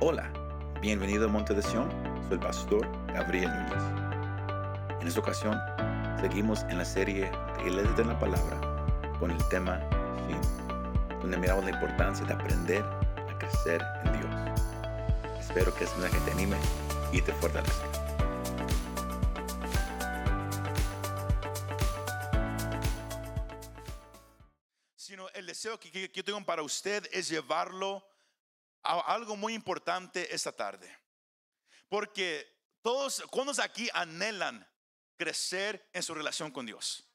Hola, bienvenido a Monte de Sion, soy el pastor Gabriel Núñez. En esta ocasión, seguimos en la serie Realidades de la Palabra con el tema Fin, donde miramos la importancia de aprender a crecer en Dios. Espero que esta mensaje te anime y te fortalezca. sino el deseo que, que- yo tengo para usted es llevarlo algo muy importante esta tarde. Porque todos, ¿cuántos aquí anhelan crecer en su relación con Dios?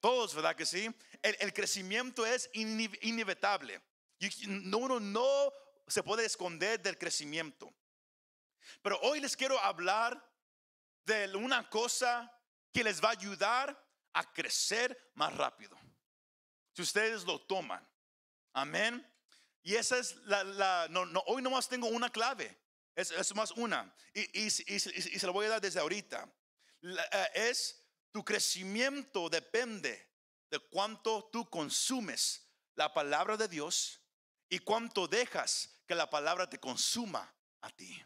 Todos, ¿verdad que sí? El, crecimiento es inevitable. Uno no se puede esconder del crecimiento. Pero hoy les quiero hablar de una cosa que les va a ayudar a crecer más rápido si ustedes lo toman. Amén. Y esa es la, la- no, no, hoy nomás tengo una clave. Es, es más una. Y, y- y- y- se lo voy a dar desde ahorita. La- eh, es tu crecimiento depende de cuánto tú consumes la palabra de Dios y cuánto dejas que la palabra te consuma a ti.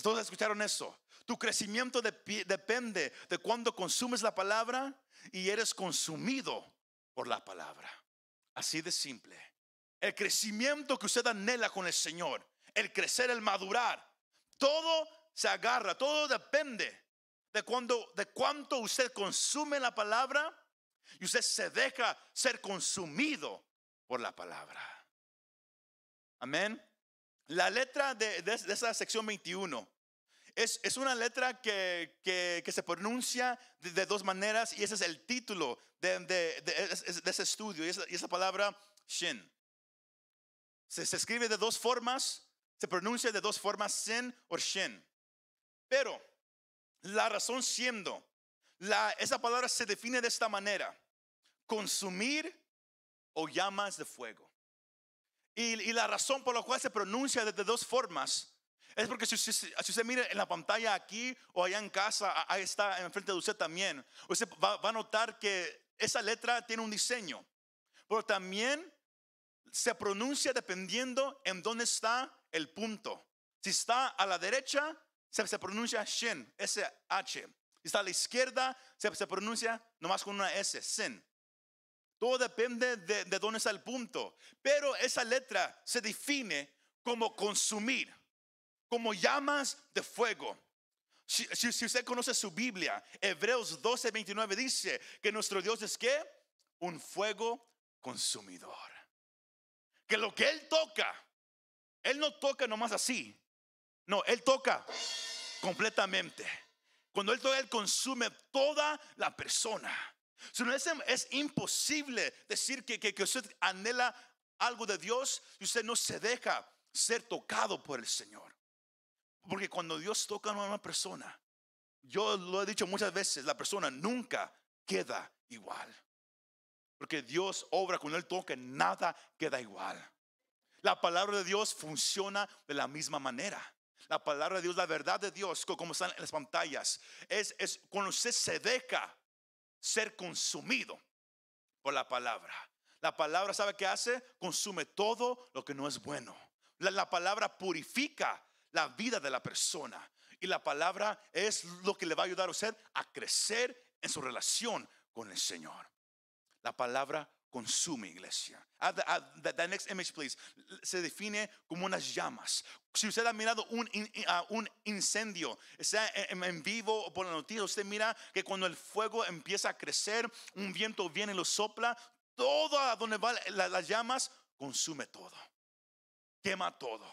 ¿Todos escucharon eso? Tu crecimiento depende de cuándo consumes la palabra y eres consumido por la palabra. Así de simple. El crecimiento que usted anhela con el Señor, el crecer, el madurar, todo se agarra, todo depende de cuando de cuánto usted consume la palabra y usted se deja ser consumido por la palabra. Amén. La letra de, esa sección 21 es, es una letra que, que- se pronuncia de, dos maneras y ese es el título de, de- de- es- es- de ese estudio. Y esa palabra, shin. Se, escribe de dos formas, se pronuncia de dos formas, sin o shin. Pero la razón siendo, la, esa palabra se define de esta manera. Consumir o llamas de fuego. Y, y la razón por la cual se pronuncia de, dos formas es porque si usted, mira en la pantalla aquí o allá en casa, ahí está enfrente de usted también, usted va, va a notar que esa letra tiene un diseño. Pero también se pronuncia dependiendo en dónde está el punto. Si está a la derecha, se, pronuncia shin, S-H. Si está a la izquierda, se, pronuncia nomás con una S, sin. Todo depende de, de dónde está el punto. Pero esa letra se define como consumir, como llamas de fuego. Si, si- si usted conoce su Biblia, Hebreos 12, 29 dice que nuestro Dios es que un fuego consumidor. Que lo que Él toca, Él no toca nomás así. No, Él toca completamente. Cuando Él toca, Él consume toda la persona. Si no, es, imposible decir que, que, que usted anhela algo de Dios y usted no se deja ser tocado por el Señor. Porque cuando Dios toca a una persona, yo lo he dicho muchas veces, la persona nunca queda igual. Porque Dios obra cuando Él toca, nada queda igual. La palabra de Dios funciona de la misma manera. La palabra de Dios, la verdad de Dios, co- como están en las pantallas, es, es cuando usted se deja ser consumido por la palabra. La palabra, ¿sabe qué hace? Consume todo lo que no es bueno. La, la palabra purifica la vida de la persona. Y la palabra es lo que le va a ayudar a usted a crecer en su relación con el Señor. La palabra consume, iglesia. Add the, add the- next image, please. Se define como unas llamas. Si usted ha mirado un, ah, un incendio, sea en, vivo o por la noticia, usted mira que cuando el fuego empieza a crecer, un viento viene y lo sopla, todo a donde van la- las llamas, consume todo. Quema todo.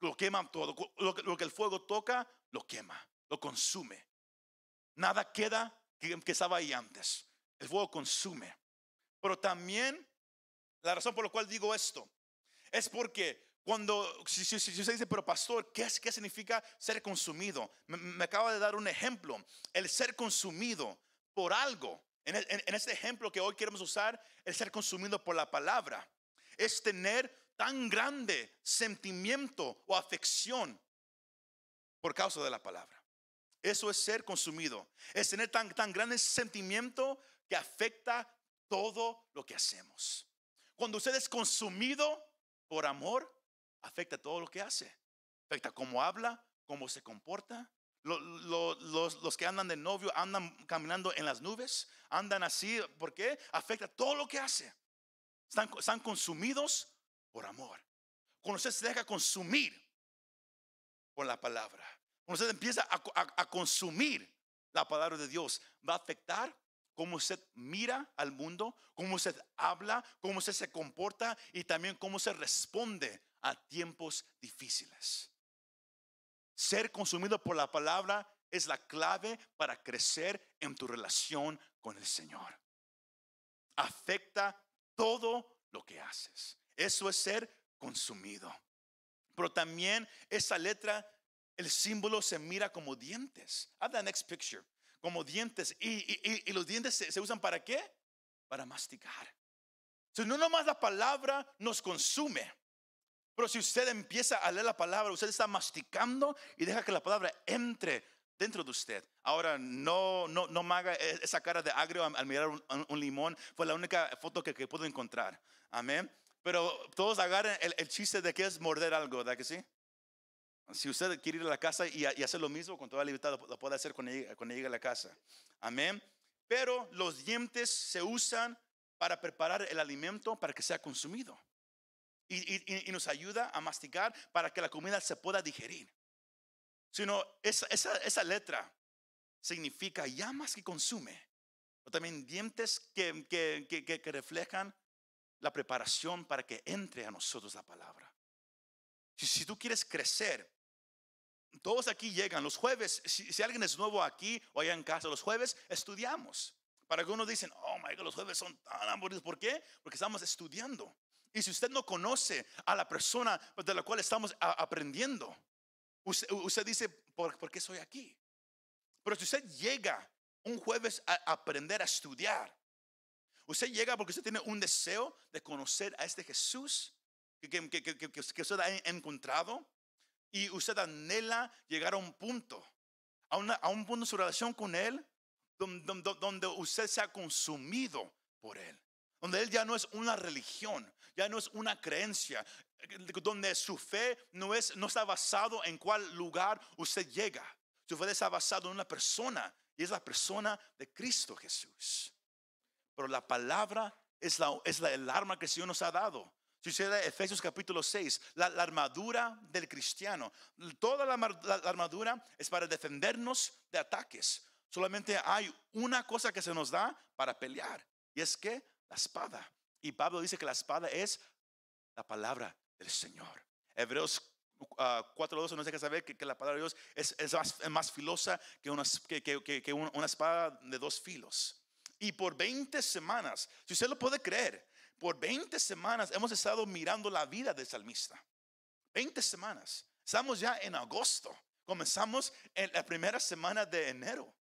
Lo quema todo. Lo que, el fuego toca, lo quema, lo consume. Nada queda que, que estaba ahí antes. El fuego consume. Pero también la razón por la cual digo esto es porque cuando, si, si- si usted dice, pero pastor, ¿qué, es, qué significa ser consumido? Me, acaba de dar un ejemplo. El ser consumido por algo, en- en este ejemplo que hoy queremos usar, el ser consumido por la palabra, es tener tan grande sentimiento o afección por causa de la palabra. Eso es ser consumido. Es tener tan, tan grande sentimiento que afecta todo lo que hacemos. Cuando usted es consumido por amor, afecta todo lo que hace. Afecta cómo habla, cómo se comporta. Lo- lo- los, que andan de novio andan caminando en las nubes, andan así. ¿Por qué? Afecta todo lo que hace. Están, consumidos por amor. Cuando usted se deja consumir por la palabra, cuando usted empieza a consumir la palabra de Dios, va a afectar cómo usted mira al mundo, cómo usted habla, cómo usted se comporta y también cómo se responde a tiempos difíciles. Ser consumido por la palabra es la clave para crecer en tu relación con el Señor. Afecta todo lo que haces. Eso es ser consumido. Pero también esa letra, el símbolo se mira como dientes. Have the next picture. Como dientes. ¿Y, y- los dientes se, usan para qué? Para masticar. Si no nomás la palabra nos consume. Pero si usted empieza a leer la palabra, usted está masticando y deja que la palabra entre dentro de usted. Ahora, no, no, no me haga e- esa cara de agrio al mirar un, limón. Fue la única foto que, que puedo encontrar. Amén. Pero todos agarren el, el chiste de que es morder algo, ¿verdad que sí? Si usted quiere ir a la casa y, hacer lo mismo con toda libertad, lo, puede hacer cuando llegue, cuando llegue a la casa. Amén. Pero los dientes se usan para preparar el alimento para que sea consumido. Y, nos ayuda a masticar para que la comida se pueda digerir. Sino esa, esa, letra significa ya más que consume, pero también dientes que, reflejan la preparación para que entre a nosotros la palabra. Si tú quieres crecer, todos aquí llegan los jueves. Si, alguien es nuevo aquí o allá en casa, los jueves estudiamos. Para algunos dicen, oh my God, los jueves son tan aburridos. ¿Por qué? Porque estamos estudiando. Y si usted no conoce a la persona de la cual estamos aprendiendo, usted, usted dice, ¿por, qué soy aquí? Pero si usted llega un jueves a aprender a estudiar, usted llega porque usted tiene un deseo de conocer a este Jesús que- que usted ha encontrado y usted anhela llegar a un punto, a, un punto de su relación con Él, don- don- don- donde usted se ha consumido por Él, donde Él ya no es una religión, ya no es una creencia, eh, donde su fe no, es, no está basado en cuál lugar usted llega, su fe está basado en una persona y es la persona de Cristo Jesús. Pero la palabra es, la, es el arma que el Señor nos ha dado. Lee Efesios capítulo 6, la, la armadura del cristiano, toda la, la- la armadura es para defendernos de ataques. Solamente hay una cosa que se nos da para pelear y es que la espada. Y Pablo dice que la espada es la palabra del Señor. Hebreos ah, 4.12 nos deja saber que, que la palabra de Dios es, es más, más filosa que una, que- que una una espada de dos filos. Y por 20 semanas, si usted lo puede creer, por 20 semanas hemos estado mirando la vida del salmista. 20 semanas. Estamos ya en agosto. Comenzamos en la primera semana de enero.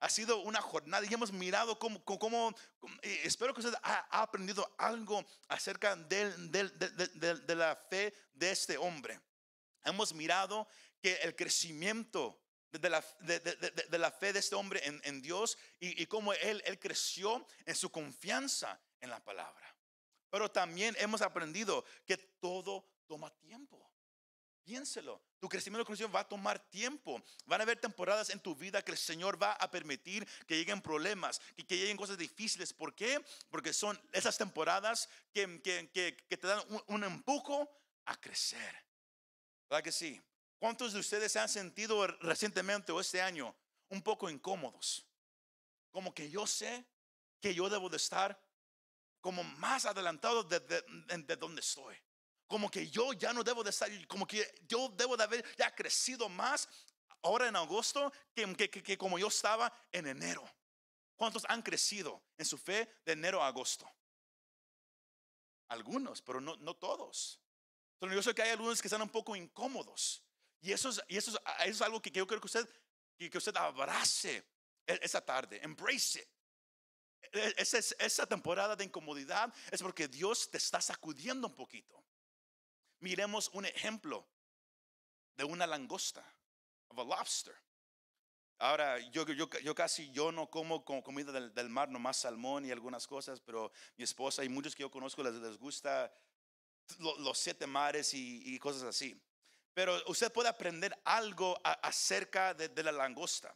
Ha sido una jornada y hemos mirado cómo, cómo- espero que usted ha, aprendido algo acerca del- de, la fe de este hombre. Hemos mirado que el crecimiento de la, fe de este hombre en, Dios y, y cómo él creció en su confianza en la palabra. Pero también hemos aprendido que todo toma tiempo. Piénselo, tu crecimiento cristiano va a tomar tiempo. Van a haber temporadas en tu vida que el Señor va a permitir que lleguen problemas, que, que lleguen cosas difíciles. ¿Por qué? Porque son esas temporadas que, que- que- que te dan un, un empujo a crecer. ¿Verdad que sí? ¿Cuántos de ustedes se han sentido recientemente o este año un poco incómodos? Como que yo sé que yo debo de estar como más adelantado de, de- de- de donde estoy. Como que yo ya no debo de estar, como que yo debo de haber ya crecido más ahora en agosto que, que- que- como yo estaba en enero. ¿Cuántos han crecido en su fe de enero a agosto? Algunos, pero no, no todos. Yo sé que hay algunos que están un poco incómodos. Y eso es, y eso es, algo que, yo creo que usted, que usted abrace e- esa tarde. Embrace it. E- Esa, es- esa temporada de incomodidad es porque Dios te está sacudiendo un poquito. Miremos un ejemplo de una langosta, of a lobster. Ahora, yo, yo, yo casi yo no como comida del, del mar, nomás salmón y algunas cosas, pero mi esposa y muchos que yo conozco les, les gusta lo- los siete mares y, y cosas así. Pero usted puede aprender algo acerca de, de la langosta.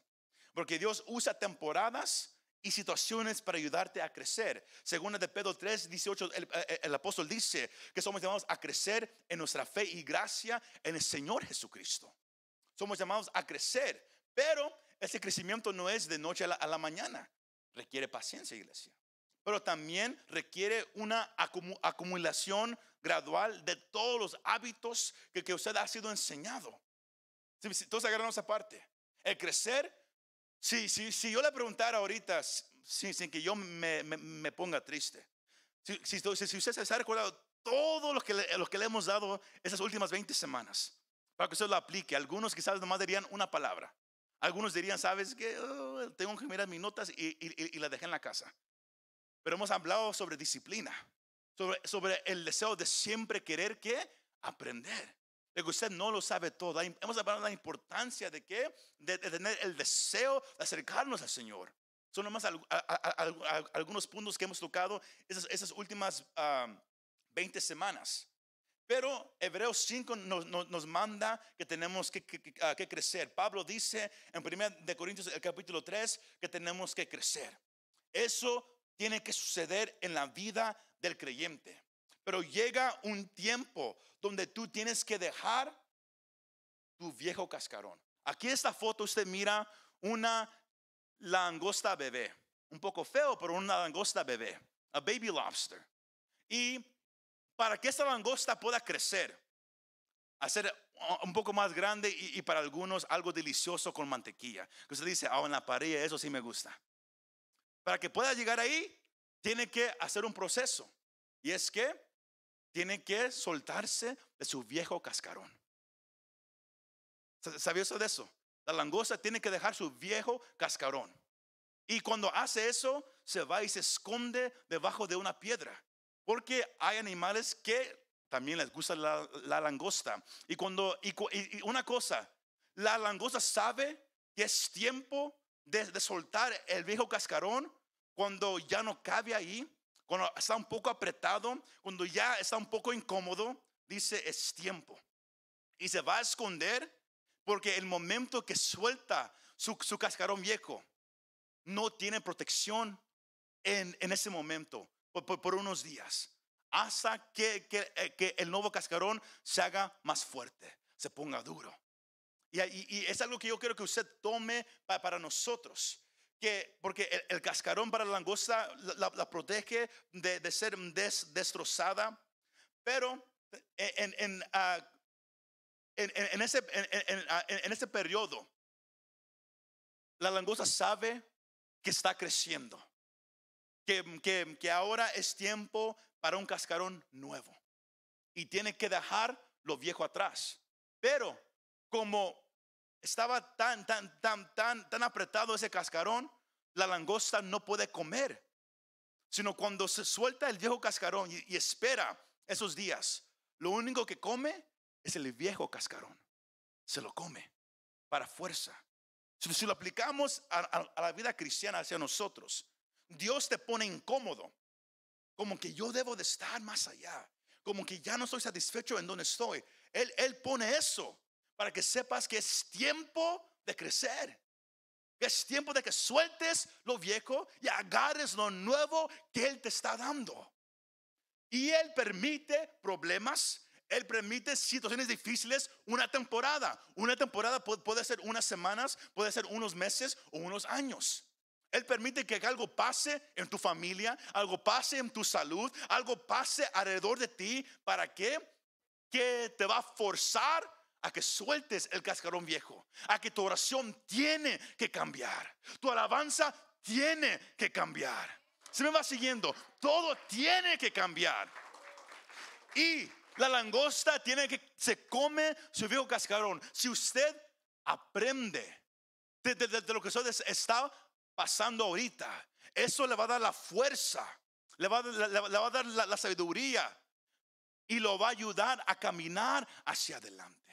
Porque Dios usa temporadas y situaciones para ayudarte a crecer. Según de Pedro 3, 18, el, el- el apóstol dice que somos llamados a crecer en nuestra fe y gracia en el Señor Jesucristo. Somos llamados a crecer, pero ese crecimiento no es de noche a la, mañana. Requiere paciencia, iglesia. Pero también requiere una acumu- acumulación gradual de todos los hábitos que, usted ha sido enseñado. Todos agarran esa parte. El crecer, si, si, si yo le preguntara ahorita, sin, que yo me, ponga triste, si, si, usted se ha recordado todo lo que, le, que le hemos dado esas últimas 20 semanas, para que usted lo aplique, algunos quizás nomás dirían una palabra. Algunos dirían, ¿sabes qué? Oh, tengo que mirar mis notas y la dejé en la casa. Pero hemos hablado sobre disciplina, sobre, sobre el deseo de siempre querer que aprender. Que usted no lo sabe todo. Hemos hablado de la importancia de que de, tener el deseo de acercarnos al Señor. Son nomás a- algunos puntos que hemos tocado esas, últimas ah, 20 semanas. Pero Hebreos 5 nos, nos- manda que tenemos que, que- crecer. Pablo dice en 1 de Corintios el capítulo 3 que tenemos que crecer. Eso tiene que suceder en la vida del creyente. Pero llega un tiempo donde tú tienes que dejar tu viejo cascarón. Aquí esta foto usted mira una langosta bebé. Un poco feo, pero una langosta bebé. A baby lobster. Y para que esta langosta pueda crecer, hacer un poco más grande y, para algunos algo delicioso con mantequilla. Que usted dice, ah, en la parrilla, eso sí me gusta. Para que pueda llegar ahí, tiene que hacer un proceso. Y es que tiene que soltarse de su viejo cascarón. ¿Sa- ¿Sabía eso de eso? La langosta tiene que dejar su viejo cascarón. Y cuando hace eso, se va y se esconde debajo de una piedra. Porque hay animales que también les gusta la, la langosta. Y cuando, y, una cosa, la langosta sabe que es tiempo de soltar el viejo cascarón cuando ya no cabe ahí, cuando está un poco apretado, cuando ya está un poco incómodo, dice es tiempo. Y se va a esconder porque el momento que suelta su, su cascarón viejo, no tiene protección en, en ese momento, por, por- unos días, hasta que, que, eh, que el nuevo cascarón se haga más fuerte, se ponga duro. Y, y- es algo que yo quiero que usted tome pa- para nosotros. Que, porque el, cascarón para la langosta la, protege de, de ser des- destrozada. Pero en, en, en- en- en ese, en, en- ah, en ese periodo, la langosta sabe que está creciendo. Que, que- que ahora es tiempo para un cascarón nuevo. Y tiene que dejar lo viejo atrás. Pero como estaba tan, tan, tan, tan, tan apretado ese cascarón, la langosta no puede comer. Sino cuando se suelta el viejo cascarón y, espera esos días, lo único que come es el viejo cascarón. Se lo come para fuerza. Si, lo aplicamos a, a- a la vida cristiana hacia nosotros, Dios te pone incómodo. Como que yo debo de estar más allá. Como que ya no estoy satisfecho en donde estoy. Él, él pone eso para que sepas que es tiempo de crecer. Es tiempo de que sueltes lo viejo y agarres lo nuevo que Él te está dando. Y Él permite problemas, Él permite situaciones difíciles una temporada. Una temporada pu- puede ser unas semanas, puede ser unos meses o unos años. Él permite que algo pase en tu familia, algo pase en tu salud, algo pase alrededor de ti. ¿Para qué? Que te va a forzar a que sueltes el cascarón viejo, a que tu oración tiene que cambiar, tu alabanza tiene que cambiar. Se me va siguiendo, todo tiene que cambiar. Y la langosta tiene que, se come su viejo cascarón. Si usted aprende de, lo que usted es- está pasando ahorita, eso le va a dar la fuerza, le va, a- le- le- le va a dar la, la sabiduría y lo va a ayudar a caminar hacia adelante.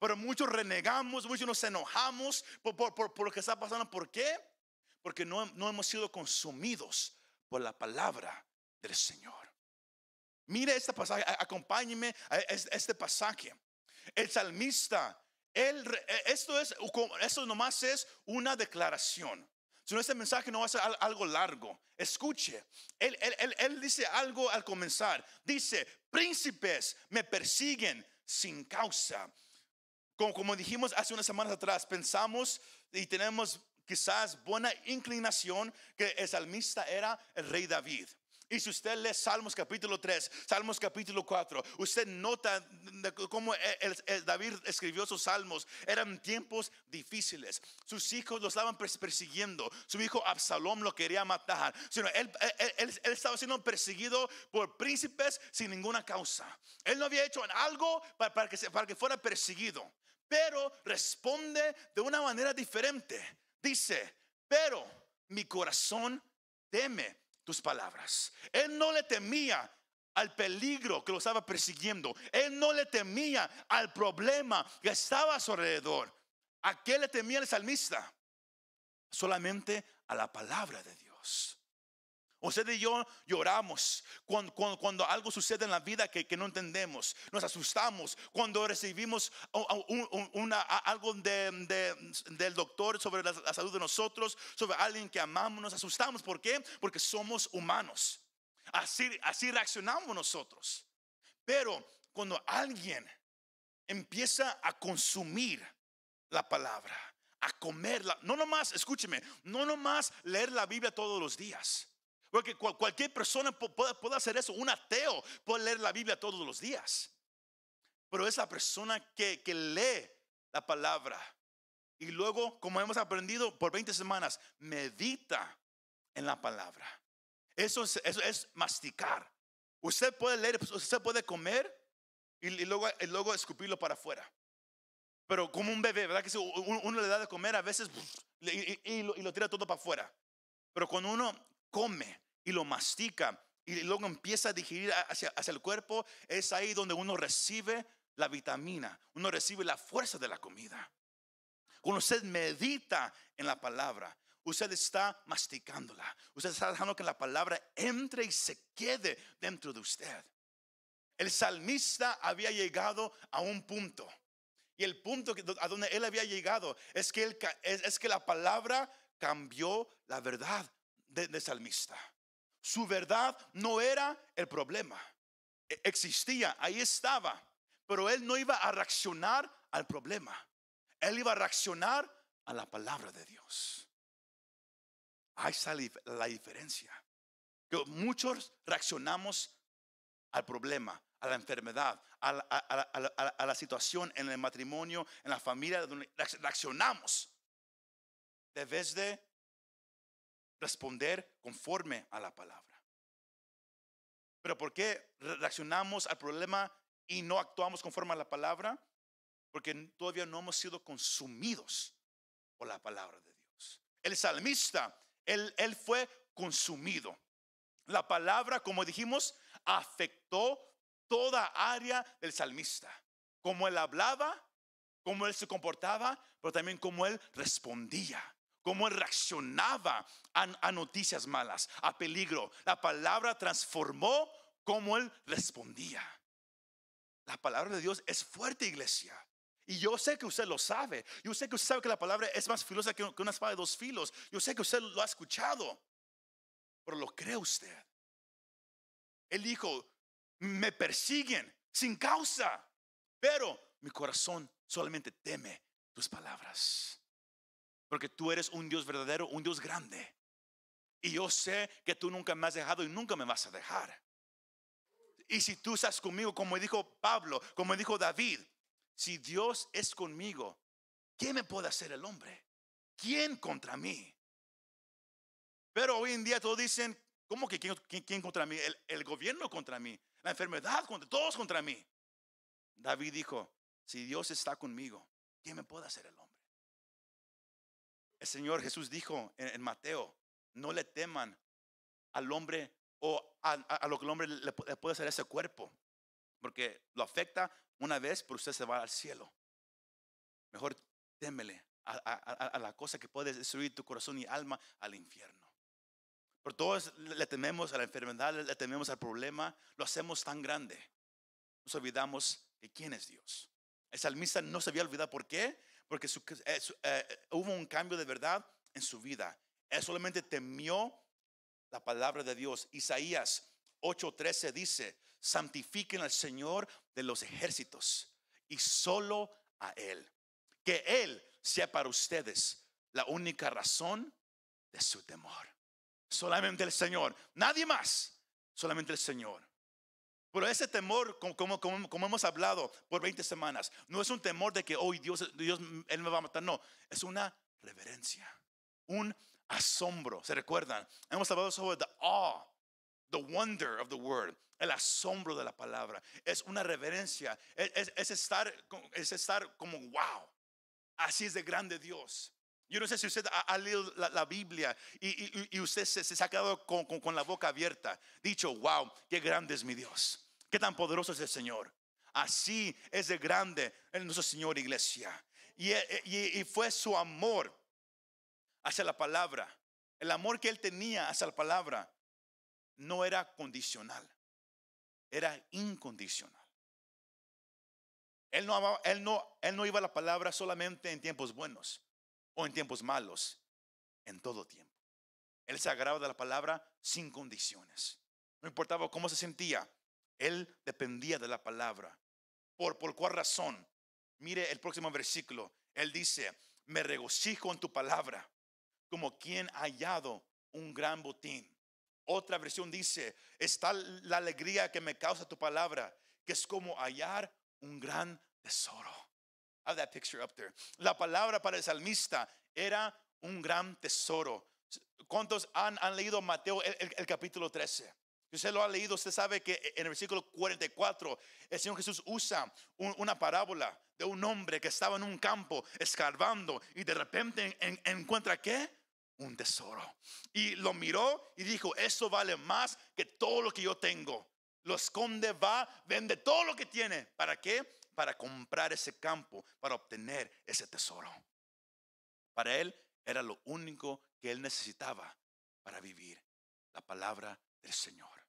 Pero muchos renegamos, muchos nos enojamos por, por- por- lo que está pasando. ¿Por qué? Porque no, no hemos sido consumidos por la palabra del Señor. Mire este pasaje, acompáñeme a es- este pasaje. El salmista, él, e- esto es, esto nomás es una declaración. Si no, este mensaje no va a ser al- algo largo. Escuche, él, él- él- él dice algo al comenzar. Dice, príncipes me persiguen sin causa. Como, como dijimos hace unas semanas atrás, pensamos y tenemos quizás buena inclinación que el salmista era el rey David. Y si usted lee Salmos capítulo 3, Salmos capítulo 4, usted nota cómo el- el David escribió sus salmos. Eran tiempos difíciles. Sus hijos lo estaban pers- persiguiendo. Su hijo Absalom lo quería matar. Sino él, él- él- él estaba siendo perseguido por príncipes sin ninguna causa. Él no había hecho algo para, para que, para que fuera perseguido. Pero responde de una manera diferente. Dice, pero mi corazón teme tus palabras. Él no le temía al peligro que lo estaba persiguiendo. Él no le temía al problema que estaba a su alrededor. ¿A qué le temía el salmista? Solamente a la palabra de Dios. Usted y yo lloramos cuando, algo sucede en la vida que, no entendemos. Nos asustamos cuando recibimos algo de- de- del doctor sobre la, la salud de nosotros, sobre alguien que amamos. Nos asustamos. ¿Por qué? Porque somos humanos. Así, así reaccionamos nosotros. Pero cuando alguien empieza a consumir la palabra, a comerla, no nomás, escúcheme, no nomás leer la Biblia todos los días. Porque cual- cualquier persona pu- puede, hacer eso. Un ateo puede leer la Biblia todos los días. Pero es la persona que, que lee la palabra. Y luego, como hemos aprendido por 20 semanas, medita en la palabra. Eso es, eso es masticar. Usted puede leer, pues, usted puede comer y, luego, y luego escupirlo para afuera. Pero como un bebé, ¿verdad? Que si uno, le da de comer a veces y, lo, lo tira todo para afuera. Pero cuando uno come y lo mastica y luego empieza a digerir hacia, hacia el cuerpo, es ahí donde uno recibe la vitamina, uno recibe la fuerza de la comida. Cuando usted medita en la palabra, usted está masticándola. Usted está dejando que la palabra entre y se quede dentro de usted. El salmista había llegado a un punto. Y el punto a donde él había llegado es que, es que la palabra cambió la verdad de- salmista. Su verdad no era el problema. E- Existía, ahí estaba. Pero él no iba a reaccionar al problema. Él iba a reaccionar a la palabra de Dios. Ahí está la dif- la diferencia. Que muchos reaccionamos al problema, a la enfermedad, a la, a a la- situación en el matrimonio, en la familia, reaccionamos. De vez de responder conforme a la palabra. Pero ¿por qué re- reaccionamos al problema y no actuamos conforme a la palabra? Porque todavía no hemos sido consumidos por la palabra de Dios. El salmista, él, él fue consumido. La palabra, como dijimos, afectó toda área del salmista. Como él hablaba, cómo él se comportaba, pero también cómo él respondía, cómo él reaccionaba a, noticias malas, a peligro. La palabra transformó cómo él respondía. La palabra de Dios es fuerte, iglesia. Y yo sé que usted lo sabe. Yo sé que usted sabe que la palabra es más filosa que una espada de dos filos. Yo sé que usted lo ha escuchado. Pero lo cree usted. Él dijo, me persiguen sin causa. Pero mi corazón solamente teme tus palabras. Porque tú eres un Dios verdadero, un Dios grande. Y yo sé que tú nunca me has dejado y nunca me vas a dejar. Y si tú estás conmigo, como dijo Pablo, como dijo David, si Dios es conmigo, ¿qué me puede hacer el hombre? ¿Quién contra mí? Pero hoy en día todos dicen, ¿cómo que quién, quién- quién contra mí? El, el gobierno contra mí, la enfermedad contra todos contra mí. David dijo, si Dios está conmigo, ¿quién me puede hacer el hombre? El Señor Jesús dijo en, Mateo, no le teman al hombre o a, lo que el hombre le, pu- le puede hacer a ese cuerpo, porque lo afecta una vez, pero usted se va al cielo. Mejor témele a- a la cosa que puede destruir tu corazón y alma al infierno. Pero todos le tememos a la enfermedad, le tememos al problema, lo hacemos tan grande. Nos olvidamos de quién es Dios. El salmista no se había olvidado. ¿Por qué? Porque eh, eh, hubo un cambio de verdad en su vida. Él solamente temió la palabra de Dios. Isaías 8:13 dice, santifiquen al Señor de los ejércitos y solo a Él. Que Él sea para ustedes la única razón de su temor. Solamente el Señor, nadie más, solamente el Señor. Pero ese temor, como, hemos hablado por 20 semanas, no es un temor de que hoy Dios, Dios, Él me va a matar, no, es una reverencia, un asombro. ¿Se recuerdan? Hemos hablado sobre the awe, the wonder of the word, el asombro de la palabra. Es una reverencia, es, es estar, es estar como wow, así es de grande Dios. Yo no sé si usted ha, leído la, Biblia y, usted se, ha quedado con, la boca abierta, dicho, wow, qué grande es mi Dios, qué tan poderoso es el Señor. Así es de grande el nuestro Señor Iglesia. Y, y fue su amor hacia la palabra. El amor que él tenía hacia la palabra no era condicional, era incondicional. Él no, él no, él no iba a la palabra solamente en tiempos buenos en tiempos malos, en todo tiempo. Él se agarraba de la palabra sin condiciones. No importaba cómo se sentía, él dependía de la palabra. ¿Por, por cuál razón? Mire el próximo versículo. Él dice, me regocijo en tu palabra, como quien ha hallado un gran botín. Otra versión dice, está la alegría que me causa tu palabra, que es como hallar un gran tesoro that picture up there. La palabra para el salmista era un gran tesoro. ¿Cuántos han, leído Mateo el, capítulo 13? Si usted lo ha leído, usted sabe que en el versículo 44 el Señor Jesús usa una parábola de un hombre que estaba en un campo escarbando y de repente encuentra qué? Un tesoro. Y lo miró y dijo, eso vale más que todo lo que yo tengo. Lo esconde, va, vende todo lo que tiene. ¿Para qué? Para comprar ese campo, para obtener ese tesoro. Para él era lo único que él necesitaba para vivir. La palabra del Señor.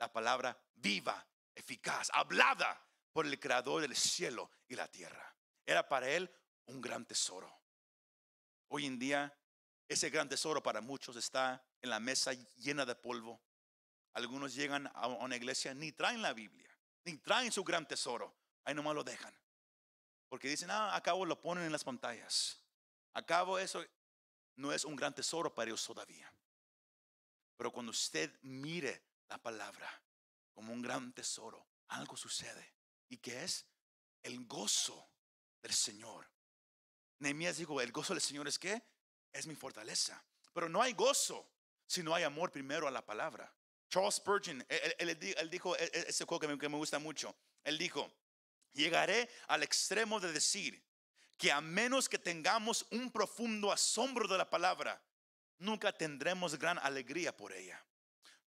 La palabra viva, eficaz, hablada por el creador del cielo y la tierra. Era para él un gran tesoro. Hoy en día, ese gran tesoro para muchos está en la mesa llena de polvo. Algunos llegan a una iglesia, ni traen la Biblia, ni traen su gran tesoro ahí nomás lo dejan. Porque dicen, ah, acabo lo ponen en las pantallas. Acabo eso no es un gran tesoro para ellos todavía. Pero cuando usted mire la palabra como un gran tesoro, algo sucede. ¿Y qué es? El gozo del Señor. Nehemías dijo, el gozo del Señor es que es mi fortaleza. Pero no hay gozo si no hay amor primero a la palabra. Charles Spurgeon, él, dijo e, e, ese quote que me gusta mucho. Él dijo, Llegaré al extremo de decir que a menos que tengamos un profundo asombro de la palabra, nunca tendremos gran alegría por ella.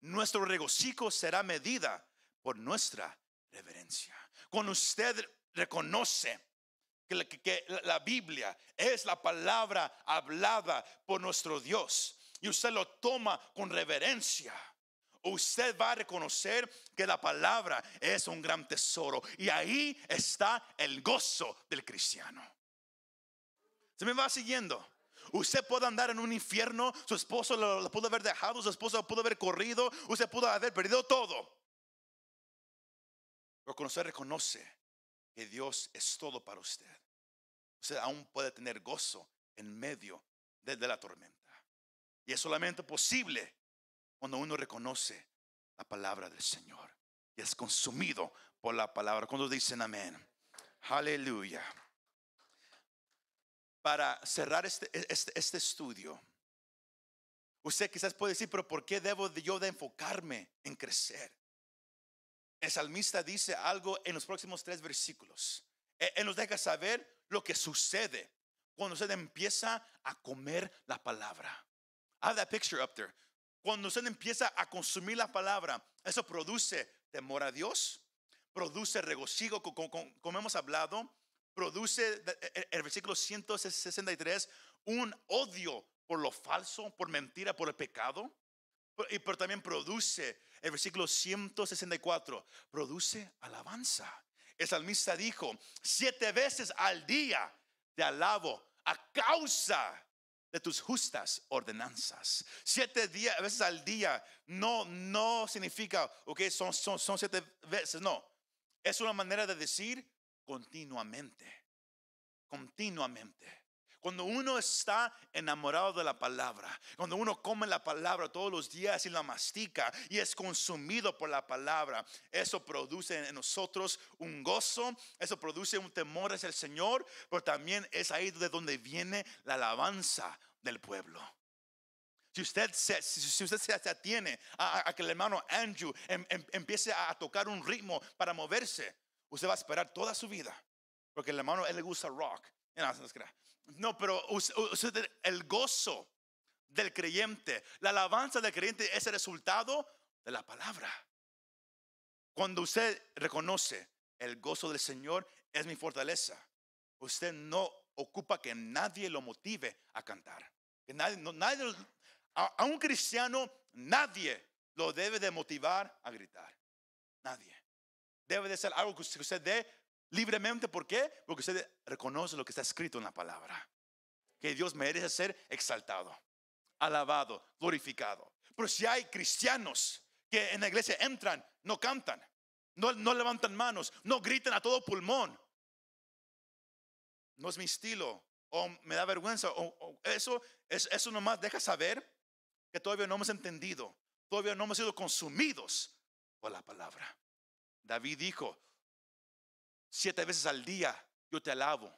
Nuestro regocijo será medida por nuestra reverencia. Cuando usted reconoce que la, Biblia es la palabra hablada por nuestro Dios y usted lo toma con reverencia, usted va a reconocer que la palabra es un gran tesoro. Y ahí está el gozo del cristiano. ¿Se me va siguiendo? Usted puede andar en un infierno, su esposo lo, pudo haber dejado, su esposo pudo haber corrido, usted pudo haber perdido todo. Pero cuando usted reconoce que Dios es todo para usted, usted aún puede tener gozo en medio de la tormenta. Y es solamente posible cuando uno reconoce la palabra del Señor y es consumido por la palabra. Cuando dicen amén. Aleluya. Para cerrar este, este, este, estudio, usted quizás puede decir, pero ¿por qué debo yo de enfocarme en crecer? El salmista dice algo en los próximos tres versículos. E, él nos deja saber lo que sucede cuando usted empieza a comer la palabra. I have that picture up there. Cuando usted empieza a consumir la palabra, eso produce temor a Dios, produce regocijo, como, hemos hablado, produce el versículo 163 un odio por lo falso, por mentira, por el pecado. pero también produce, el versículo 164, produce alabanza. El salmista dijo, siete veces al día te alabo a causa de tus justas ordenanzas. Siete días, veces al día no, no significa, ok, son, son, son siete veces, no. Es una manera de decir continuamente, continuamente. Cuando uno está enamorado de la palabra, cuando uno come la palabra todos los días y la mastica y es consumido por la palabra, eso produce en nosotros un gozo, eso produce un temor hacia el Señor, pero también es ahí de donde viene la alabanza del pueblo. Si usted se, si usted se atiene a que el hermano Andrew em- em- empiece a tocar un ritmo para moverse, usted va a esperar toda su vida. Porque el hermano, él le gusta rock. No, pero us- usted, el gozo del creyente, la alabanza del creyente es el resultado de la palabra. Cuando usted reconoce el gozo del Señor es mi fortaleza, usted no ocupa que nadie lo motive a cantar. Nadie, a, a un cristiano, nadie lo debe de motivar a gritar. Nadie. Debe de ser algo que usted dé libremente. ¿Por qué? Porque usted reconoce lo que está escrito en la palabra. Que Dios merece ser exaltado, alabado, glorificado. Pero si hay cristianos que en la iglesia entran, no cantan, no, no levantan manos, no gritan a todo pulmón. No es mi estilo, o me da vergüenza, o, eso, es, eso nomás deja saber que todavía no hemos entendido, todavía no hemos sido consumidos por la palabra. David dijo, siete veces al día yo te alabo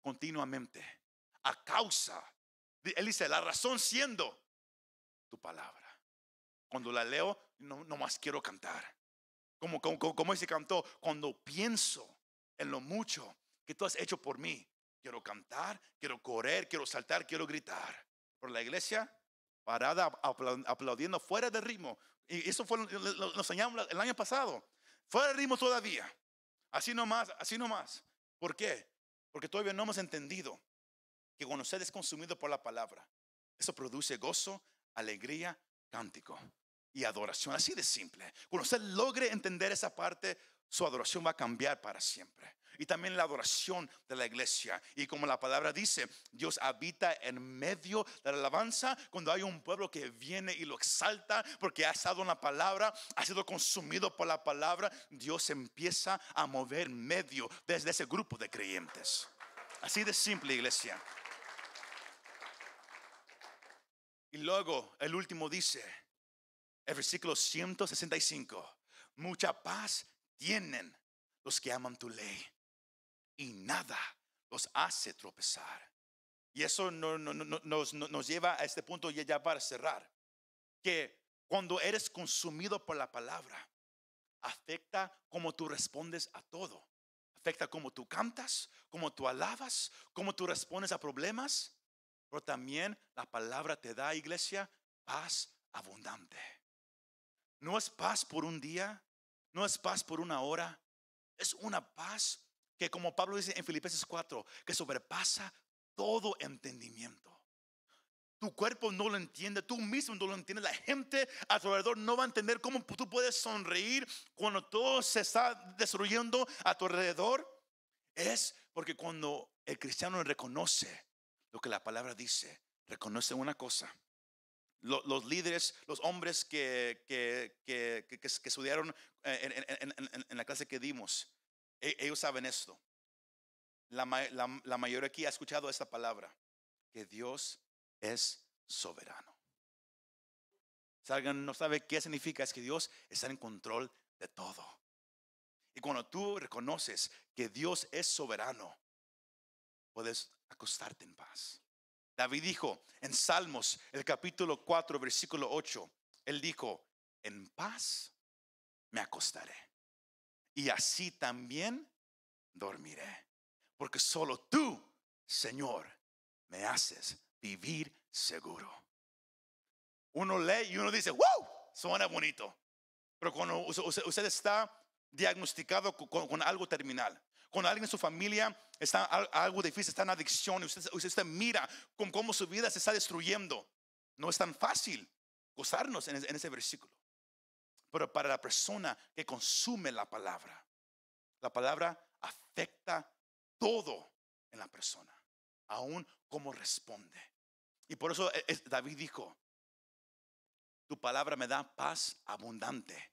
continuamente, a causa, él dice, la razón siendo tu palabra. Cuando la leo, no, no más quiero cantar. Como, como, como, cantó, cuando pienso en lo mucho que tú has hecho por mí, quiero cantar, quiero correr, quiero saltar, quiero gritar. Por la iglesia, parada, apla- aplaudiendo fuera de ritmo. Y eso fue lo enseñamos el año pasado. Fuera de ritmo todavía. Así nomás, así nomás. ¿Por qué? Porque todavía no hemos entendido que cuando usted es consumido por la palabra, eso produce gozo, alegría, cántico y adoración. Así de simple. Cuando usted logre entender esa parte, su adoración va a cambiar para siempre. Y también la adoración de la iglesia. Y como la palabra dice, Dios habita en medio de la alabanza cuando hay un pueblo que viene y lo exalta porque ha estado en la palabra, ha sido consumido por la palabra. Dios empieza a mover medio desde ese grupo de creyentes. Así de simple, iglesia. Y luego el último dice, el versículo 165, mucha paz tienen los que aman tu ley y nada los hace tropezar. Y eso no- no- no- no- nos, no- nos lleva a este punto ya, para cerrar, que cuando eres consumido por la palabra, afecta como tú respondes a todo. Afecta como tú cantas, como tú alabas, como tú respondes a problemas. Pero también la palabra te da, iglesia, paz abundante. No es paz por un día, no es paz por una hora, es una paz que como Pablo dice en Filipenses 4, que sobrepasa todo entendimiento. Tu cuerpo no lo entiende, tú mismo no lo entiendes, la gente a tu alrededor no va a entender cómo tú puedes sonreír cuando todo se está destruyendo a tu alrededor. Es porque cuando el cristiano reconoce lo que la palabra dice, reconoce una cosa. Lo- Los líderes, los hombres que, que, que, que- estudiaron eh, en, en- la clase que dimos, ellos saben esto. La- la mayoría aquí ha escuchado esta palabra, que Dios es soberano. Si alguien no sabe qué significa, es que Dios está en control de todo. Y cuando tú reconoces que Dios es soberano, puedes acostarte en paz. David dijo en Salmos, el capítulo 4, versículo 8, él dijo, en paz me acostaré. Y así también dormiré. Porque solo tú, Señor, me haces vivir seguro. Uno lee y uno dice, wow, suena bonito. Pero cuando usted, está diagnosticado con, algo terminal, cuando alguien en su familia está al- algo difícil, está en adicción, y usted, mira con cómo su vida se está destruyendo, no es tan fácil gozarnos en ese versículo. Pero para la persona que consume la palabra, la palabra afecta todo en la persona, aún como responde. Y por eso eh, David dijo, tu palabra me da paz abundante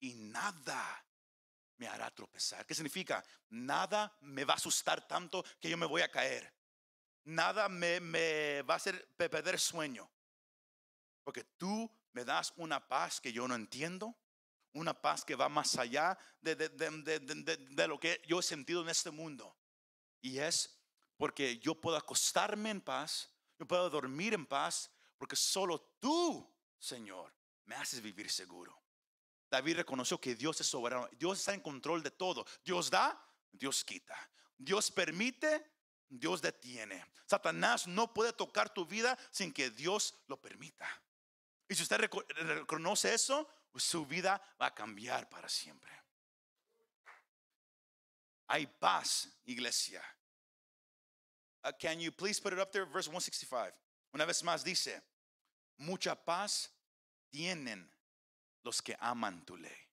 y nada me hará tropezar. ¿Qué significa? Nada me va a asustar tanto que yo me voy a caer. Nada me, me va a hacer perder sueño. Porque tú me das una paz que yo no entiendo, una paz que va más allá de, de, de, de, lo que yo he sentido en este mundo. Y es porque yo puedo acostarme en paz, yo puedo dormir en paz, porque solo tú, Señor, me haces vivir seguro. David reconoció que Dios es soberano, Dios está en control de todo. Dios da, Dios quita. Dios permite, Dios detiene. Satanás no puede tocar tu vida sin que Dios lo permita. Y si usted reconoce eso, su vida va a cambiar para siempre. Hay paz, iglesia. Uh, can you please put it up there, verse 165? Una vez más dice, mucha paz tienen los que aman tu ley.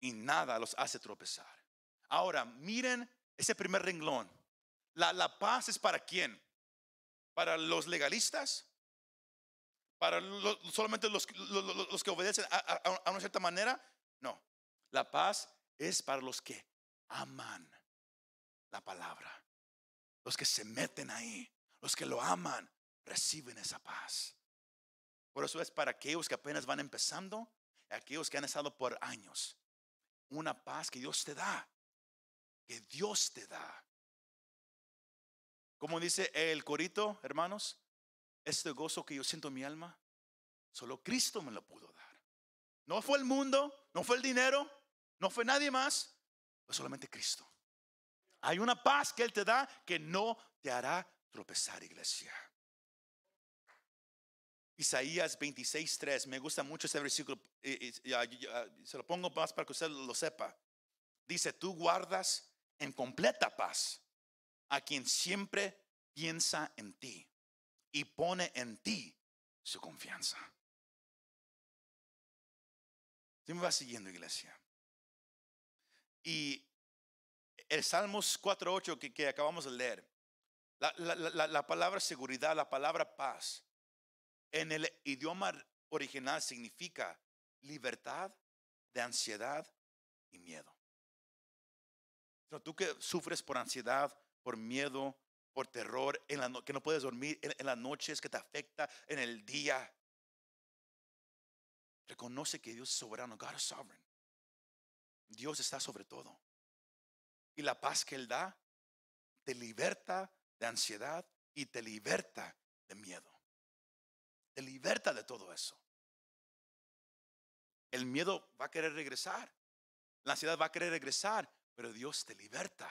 Y nada los hace tropezar. Ahora, miren ese primer renglón. La, la paz es para quién? Para los legalistas, para solamente los, los, que obedecen a, una cierta manera. No, la paz es para los que aman la palabra. Los que se meten ahí, los que lo aman, reciben esa paz. Por eso es para aquellos que apenas van empezando, aquellos que han estado por años. Una paz que Dios te da, que Dios te da. Como dice el corito, hermanos, este gozo que yo siento en mi alma, solo Cristo me lo pudo dar. No fue el mundo, no fue el dinero, no fue nadie más, fue solamente Cristo. Hay una paz que Él te da que no te hará tropezar, iglesia. Isaías 26:3, me gusta mucho ese versículo, se lo pongo más para que usted lo sepa. Dice, tú guardas en completa paz a quien siempre piensa en ti y pone en ti su confianza. ¿Sí me va siguiendo, iglesia? Y el Salmos 4.8 que, que acabamos de leer, la, la, la, palabra seguridad, la palabra paz, en el idioma original significa libertad de ansiedad y miedo. tú que sufres por ansiedad, por miedo, por terror, en la que no puedes dormir en, las noches, que te afecta en el día. Reconoce que Dios es soberano, God is sovereign. Dios está sobre todo. Y la paz que Él da te liberta de ansiedad y te liberta de miedo. Te liberta de todo eso. El miedo va a querer regresar. La ansiedad va a querer regresar. Pero Dios te liberta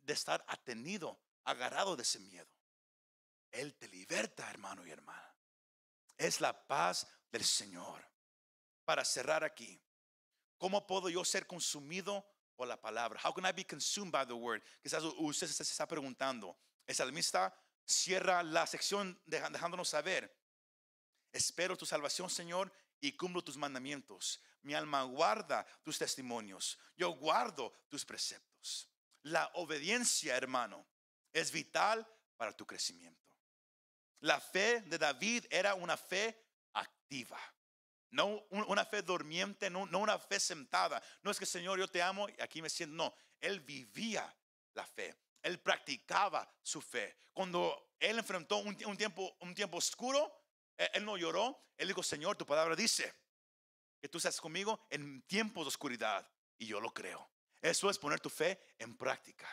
de estar atenido agarrado de ese miedo. Él te liberta, hermano y hermana. Es la paz del Señor. Para cerrar aquí, ¿cómo puedo yo ser consumido por la palabra? How can I be consumed by the word? Quizás usted se está preguntando. El salmista cierra la sección dejándonos saber. Espero tu salvación, Señor, y cumplo tus mandamientos. Mi alma guarda tus testimonios. Yo guardo tus preceptos. La obediencia, hermano, es vital para tu crecimiento. La fe de David era una fe activa. No una fe dormiente, no, una fe sentada. No es que Señor, yo te amo y aquí me siento. No, él vivía la fe. Él practicaba su fe. Cuando él enfrentó un, tiempo, un tiempo oscuro, él, él, no lloró. Él dijo, Señor, tu palabra dice que tú estás conmigo en tiempos de oscuridad. Y yo lo creo. Eso es poner tu fe en práctica.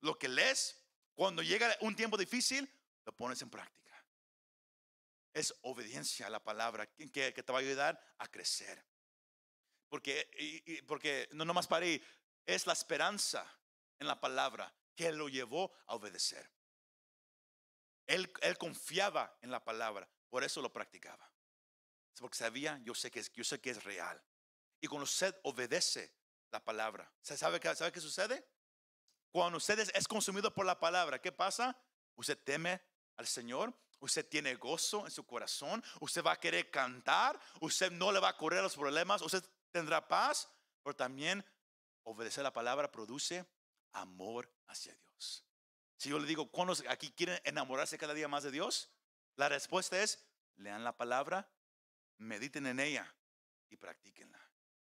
Lo que lees, cuando llega un tiempo difícil, lo pones en práctica. Es obediencia a la palabra que, que te va a ayudar a crecer. Porque, porque no nomás para ahí, es la esperanza en la palabra que lo llevó a obedecer. Él, él confiaba en la palabra, por eso lo practicaba. Porque sabía, yo sé que es, yo sé que es real. Y cuando usted obedece la palabra, ¿sabe qué, sabe qué sucede? Cuando usted es consumido por la palabra, ¿qué pasa? Usted teme al Señor, usted tiene gozo en su corazón, usted va a querer cantar, usted no le va a correr los problemas, usted tendrá paz, pero también obedecer la palabra produce amor hacia Dios. Si yo le digo, ¿cuántos aquí quieren enamorarse cada día más de Dios? La respuesta es, lean la palabra, mediten en ella y practíquenla.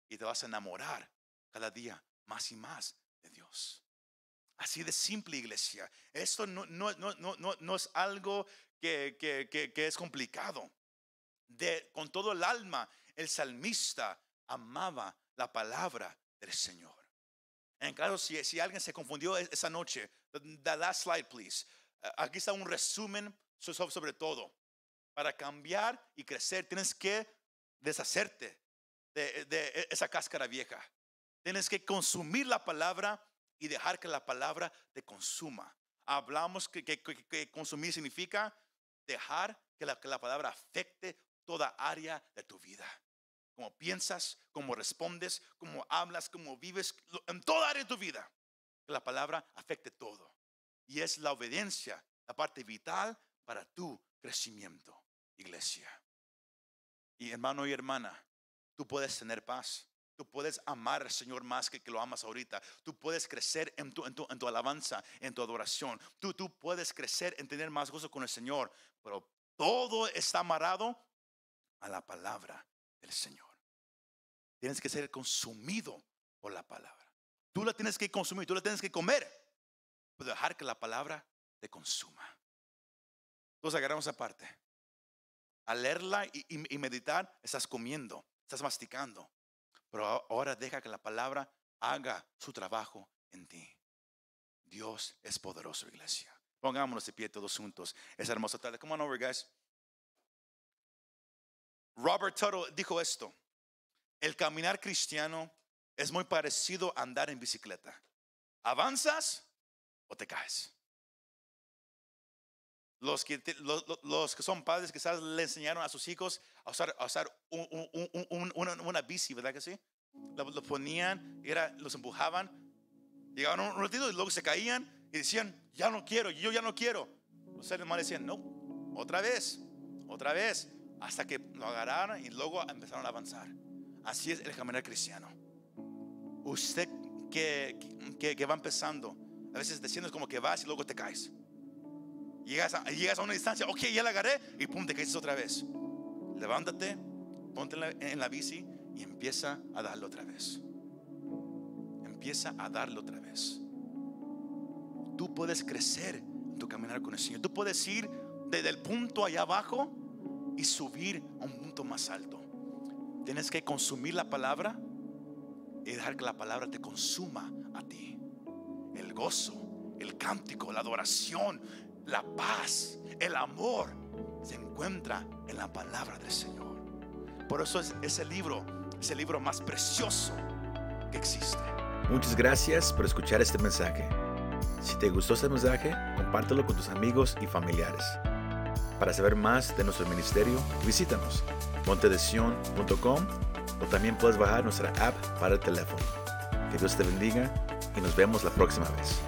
Y te vas a enamorar cada día más y más de Dios. Así de simple, iglesia. Esto no, es algo que, es complicado. Con todo el alma, el salmista amaba la palabra del Señor. En si, si alguien se confundió e, esa noche, the last slide, please. Aquí está un resumen sobre todo. Para cambiar y crecer, tienes que deshacerte de, de e, esa cáscara vieja. Tienes que consumir la palabra y dejar que la palabra te consuma. Hablamos que, consumir significa dejar que la, que la palabra afecte toda área de tu vida. Como piensas, como respondes, como hablas, como vives, en toda área de tu vida. Que la palabra afecte todo. Y es la obediencia, la parte vital para tu crecimiento, iglesia. Y hermano y hermana, tú puedes tener paz. Tú puedes amar al Señor más que que lo amas ahorita. Tú puedes crecer en tu, en tu, en tu alabanza, en tu adoración. Tú, tú puedes crecer en tener más gozo con el Señor. Pero todo está amarrado a la palabra del Señor. Tienes que ser consumido por la palabra. Tú la tienes que consumir, tú la tienes que comer. Pero dejar que la palabra te consuma. Entonces agarramos aparte. Al leerla y, y meditar, estás comiendo, estás masticando. Pero ahora deja que la palabra haga su trabajo en ti. Dios es poderoso, iglesia. Pongámonos de pie todos juntos. Es hermosa tarde. Come on over, guys. Robert Tuttle dijo esto. El caminar cristiano es muy parecido a andar en bicicleta. ¿Avanzas o te caes? Los que, los, que son padres quizás le enseñaron a sus hijos a usar, a usar una, bici, ¿verdad que sí? Los ponían, era, los empujaban, llegaban un ratito y luego se caían y decían, ya no quiero, yo ya no quiero. Los seres humanos decían, no, otra vez, otra vez, hasta que lo agarraron y luego empezaron a avanzar. Así es el caminar cristiano. Usted que, que, que va empezando, a veces diciendo como que vas y luego te caes. Llegas a, llegas a una distancia, ok, ya la agarré y pum, te caes otra vez. Levántate, ponte en la, bici y empieza a darlo otra vez. Empieza a darlo otra vez. Tú puedes crecer en tu caminar con el Señor. Tú puedes ir desde el punto allá abajo y subir a un punto más alto. Tienes que consumir la palabra y dejar que la palabra te consuma a ti. El gozo, el cántico, la adoración, la paz, el amor se encuentra en la palabra del Señor. Por eso es ese libro, es el libro más precioso que existe. Muchas gracias por escuchar este mensaje. Si te gustó este mensaje, compártelo con tus amigos y familiares. Para saber más de nuestro ministerio, visítanos montedesion.com o también puedes bajar nuestra app para el teléfono. Que Dios te bendiga y nos vemos la próxima vez.